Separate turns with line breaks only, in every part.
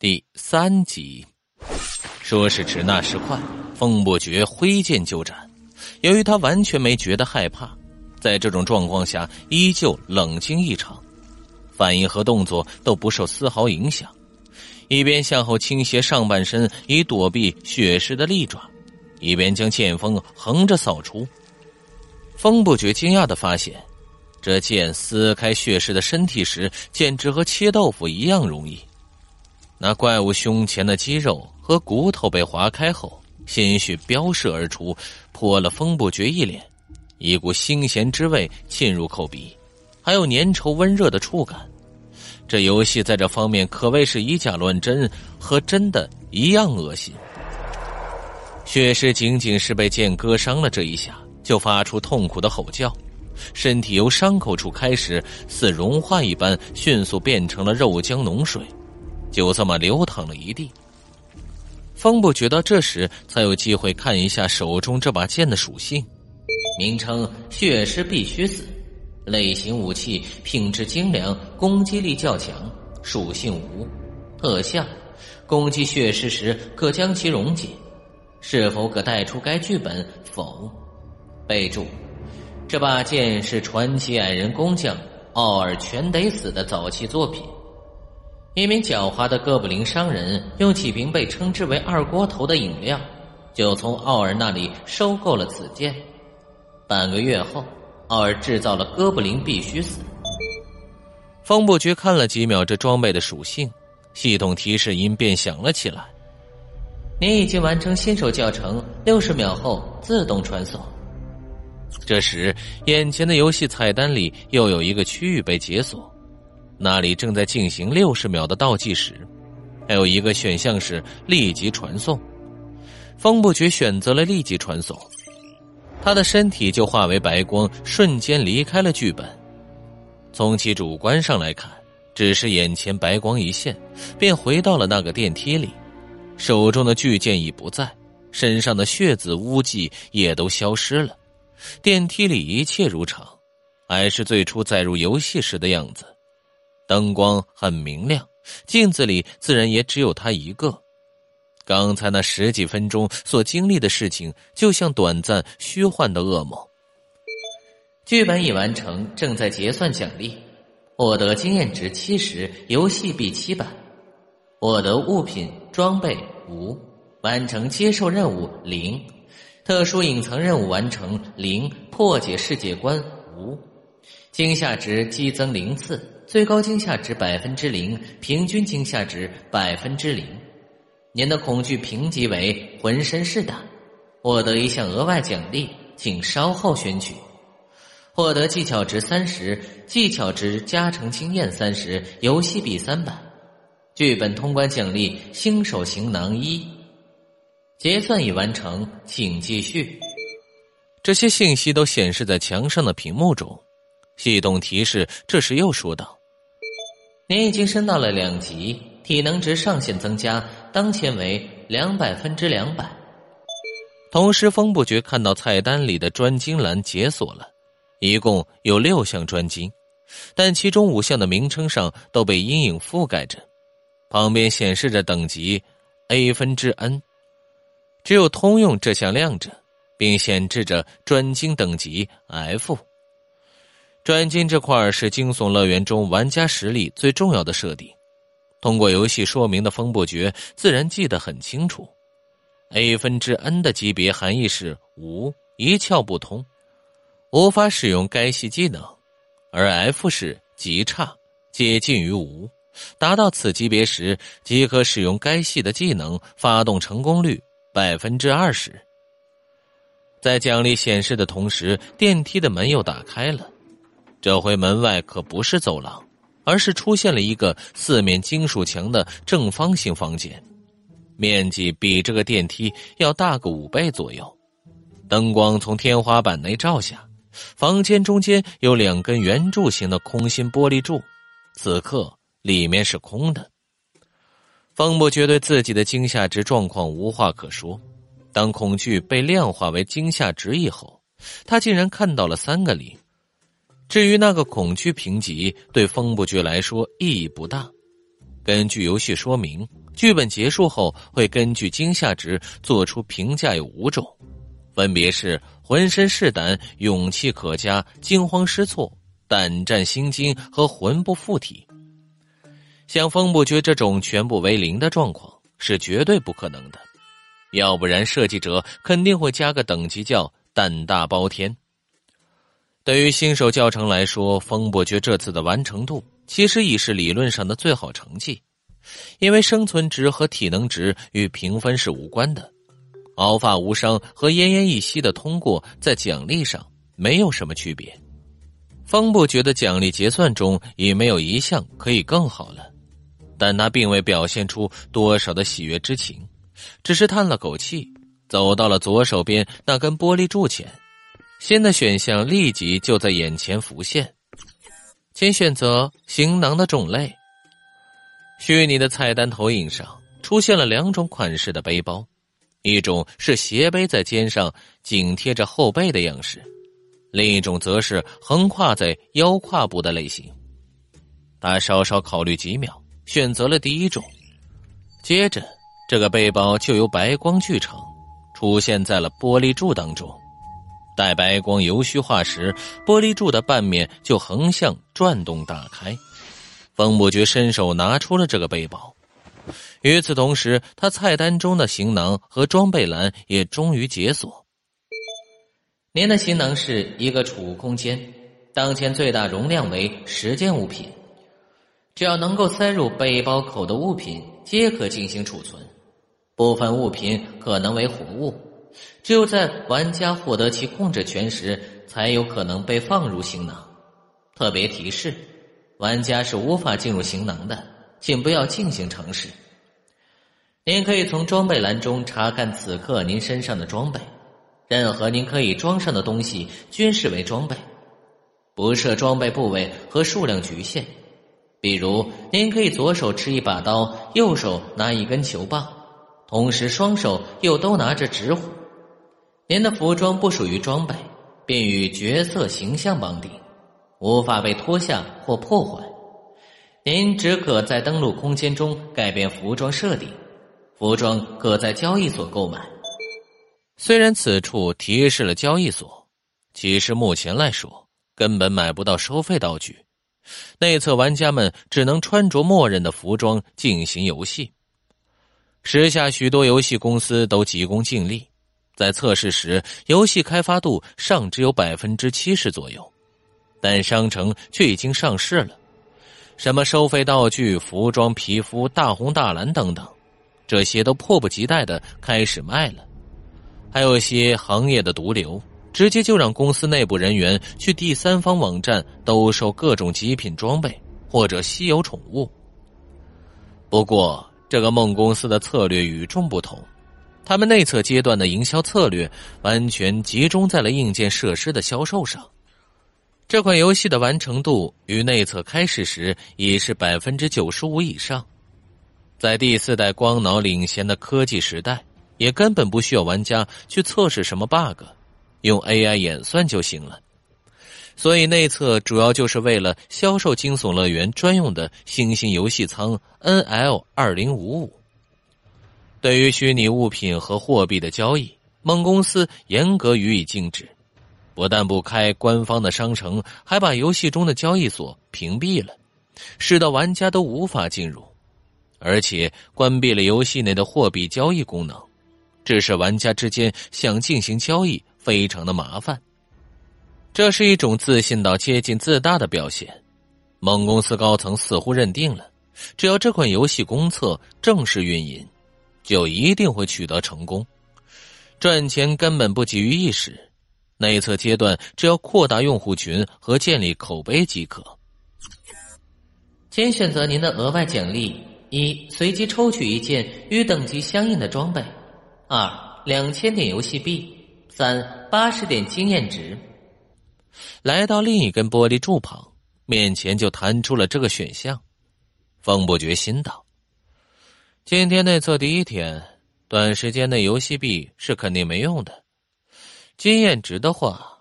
第三集，说时迟，那时快，风不觉挥剑就斩。由于他完全没觉得害怕，在这种状况下依旧冷静异常，反应和动作都不受丝毫影响，一边向后倾斜上半身以躲避血尸的利爪，一边将剑锋横着扫出。风不觉惊讶的发现，这剑撕开血尸的身体时，简直和切豆腐一样容易。那怪物胸前的肌肉和骨头被划开后，鲜血飙射而出，泼了风不绝一脸。一股腥咸之味沁入口鼻，还有粘稠温热的触感。这游戏在这方面可谓是以假乱真，和真的一样恶心。血尸仅仅是被剑割伤了这一下，就发出痛苦的吼叫，身体由伤口处开始似融化一般，迅速变成了肉浆脓水。就这么流淌了一地。风不觉到这时才有机会看一下手中这把剑的属性，名称血尸必须死，类型武器品质精良，攻击力较强，属性无特效，攻击血尸时可将其溶解。是否可带出该剧本？否。备注：这把剑是传奇矮人工匠奥尔全得死的早期作品。一名狡猾的哥布林商人用几瓶被称之为“二锅头”的饮料，就从奥尔那里收购了此剑。半个月后，奥尔制造了哥布林必须死。风不觉看了几秒这装备的属性，系统提示音便响了起来：“你已经完成新手教程，六十秒后自动传送。”这时，眼前的游戏菜单里又有一个区域被解锁。那里正在进行六十秒的倒计时，还有一个选项是立即传送。风不觉选择了立即传送，他的身体就化为白光，瞬间离开了剧本。从其主观上来看，只是眼前白光一现，便回到了那个电梯里，手中的巨剑已不在，身上的血渍污迹也都消失了，电梯里一切如常，还是最初载入游戏时的样子。灯光很明亮，镜子里自然也只有他一个。刚才那十几分钟所经历的事情，就像短暂虚幻的噩梦。剧本已完成，正在结算奖励，获得经验值七十，游戏币七百，获得物品装备无，完成接受任务零，特殊隐藏任务完成零，破解世界观无，惊吓值激增零次。最高惊吓值百分之零，平均惊吓值百分之零。您的恐惧评级为浑身是胆。获得一项额外奖励，请稍后选取。获得技巧值三十，技巧值加成经验三十，游戏币三百。剧本通关奖励新手行囊一。结算已完成，请继续。这些信息都显示在墙上的屏幕中。系统提示这时又说道。您已经升到了两级，体能值上限增加，当前为两百分之两百。同时，风不觉看到菜单里的专精栏解锁了，一共有六项专精，但其中五项的名称上都被阴影覆盖着，旁边显示着等级 A 分之 N，只有通用这项亮着，并显示着专精等级 F。专精这块是惊悚乐园中玩家实力最重要的设定，通过游戏说明的风不绝自然记得很清楚。A 分之 N 的级别含义是无，一窍不通，无法使用该系技能；而 F 是极差，接近于无，达到此级别时即可使用该系的技能，发动成功率百分之二十。在奖励显示的同时，电梯的门又打开了。这回门外可不是走廊，而是出现了一个四面金属墙的正方形房间，面积比这个电梯要大个五倍左右。灯光从天花板内照下，房间中间有两根圆柱形的空心玻璃柱，此刻里面是空的。方不觉对自己的惊吓值状况无话可说。当恐惧被量化为惊吓值以后，他竟然看到了三个零。至于那个恐惧评级，对风不觉来说意义不大。根据游戏说明，剧本结束后会根据惊吓值做出评价，有五种，分别是浑身是胆、勇气可嘉、惊慌失措、胆战心惊和魂不附体。像风不觉这种全部为零的状况是绝对不可能的，要不然设计者肯定会加个等级叫胆大包天。对于新手教程来说，风不觉这次的完成度其实已是理论上的最好成绩，因为生存值和体能值与评分是无关的，毫发无伤和奄奄一息的通过在奖励上没有什么区别。风不觉的奖励结算中已没有一项可以更好了。但他并未表现出多少的喜悦之情，只是叹了口气，走到了左手边那根玻璃柱前。新的选项立即就在眼前浮现，请选择行囊的种类。虚拟的菜单投影上出现了两种款式的背包，一种是斜背在肩上紧贴着后背的样式，另一种则是横跨在腰胯部的类型。他稍稍考虑几秒。选择了第一种，接着这个背包就由白光聚成，出现在了玻璃柱当中。待白光由虚化时，玻璃柱的半面就横向转动打开。风不觉伸手拿出了这个背包，与此同时，他菜单中的行囊和装备栏也终于解锁。您的行囊是一个储物空间，当前最大容量为十件物品。只要能够塞入背包口的物品，皆可进行储存。部分物品可能为活物，只有在玩家获得其控制权时，才有可能被放入行囊。特别提示：玩家是无法进入行囊的，请不要进行尝试。您可以从装备栏中查看此刻您身上的装备，任何您可以装上的东西均视为装备，不设装备部位和数量局限。比如，您可以左手持一把刀，右手拿一根球棒，同时双手又都拿着纸虎。您的服装不属于装备，便与角色形象绑定，无法被脱下或破坏。您只可在登录空间中改变服装设定，服装可在交易所购买。虽然此处提示了交易所，其实目前来说根本买不到收费道具。内测玩家们只能穿着默认的服装进行游戏。时下许多游戏公司都急功近利，在测试时游戏开发度尚只有百分之七十左右，但商城却已经上市了。什么收费道具、服装、皮肤、大红大蓝等等，这些都迫不及待的开始卖了。还有些行业的毒瘤。直接就让公司内部人员去第三方网站兜售各种极品装备或者稀有宠物。不过，这个梦公司的策略与众不同，他们内测阶段的营销策略完全集中在了硬件设施的销售上。这款游戏的完成度与内测开始时已是百分之九十五以上，在第四代光脑领先的科技时代，也根本不需要玩家去测试什么 bug。用 AI 演算就行了，所以内测主要就是为了销售惊悚乐园专用的新兴游戏仓 NL 二零五五。对于虚拟物品和货币的交易，梦公司严格予以禁止，不但不开官方的商城，还把游戏中的交易所屏蔽了，使得玩家都无法进入，而且关闭了游戏内的货币交易功能，致使玩家之间想进行交易。非常的麻烦，这是一种自信到接近自大的表现。某公司高层似乎认定了，只要这款游戏公测正式运营，就一定会取得成功。赚钱根本不急于一时，内测阶段只要扩大用户群和建立口碑即可。请选择您的额外奖励：一、随机抽取一件与等级相应的装备；二、两千点游戏币。三八十点经验值。来到另一根玻璃柱旁，面前就弹出了这个选项。风不觉心道：今天内测第一天，短时间内游戏币是肯定没用的。经验值的话，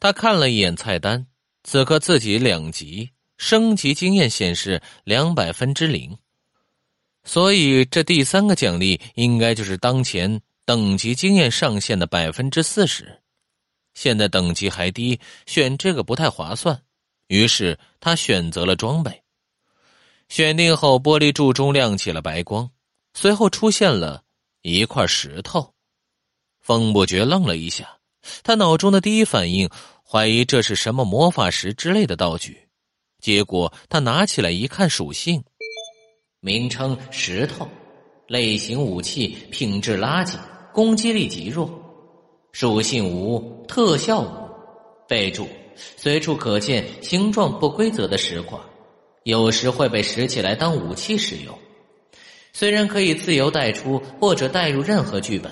他看了一眼菜单，此刻自己两级升级经验显示两百分之零。所以这第三个奖励应该就是当前等级经验上限的百分之四十。现在等级还低，选这个不太划算。于是他选择了装备。选定后，玻璃柱中亮起了白光，随后出现了一块石头。风不觉愣了一下，他脑中的第一反应怀疑这是什么魔法石之类的道具。结果他拿起来一看，属性：名称石头，类型武器，品质垃圾，攻击力极弱，属性无特效无。备注。随处可见形状不规则的石块，有时会被拾起来当武器使用。虽然可以自由带出或者带入任何剧本，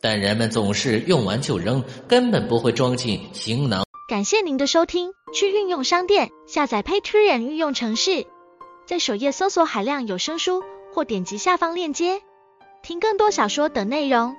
但人们总是用完就扔，根本不会装进行囊。
感谢您的收听，去运用商店下载 Patreon 运用城市，在首页搜索海量有声书，或点击下方链接听更多小说等内容。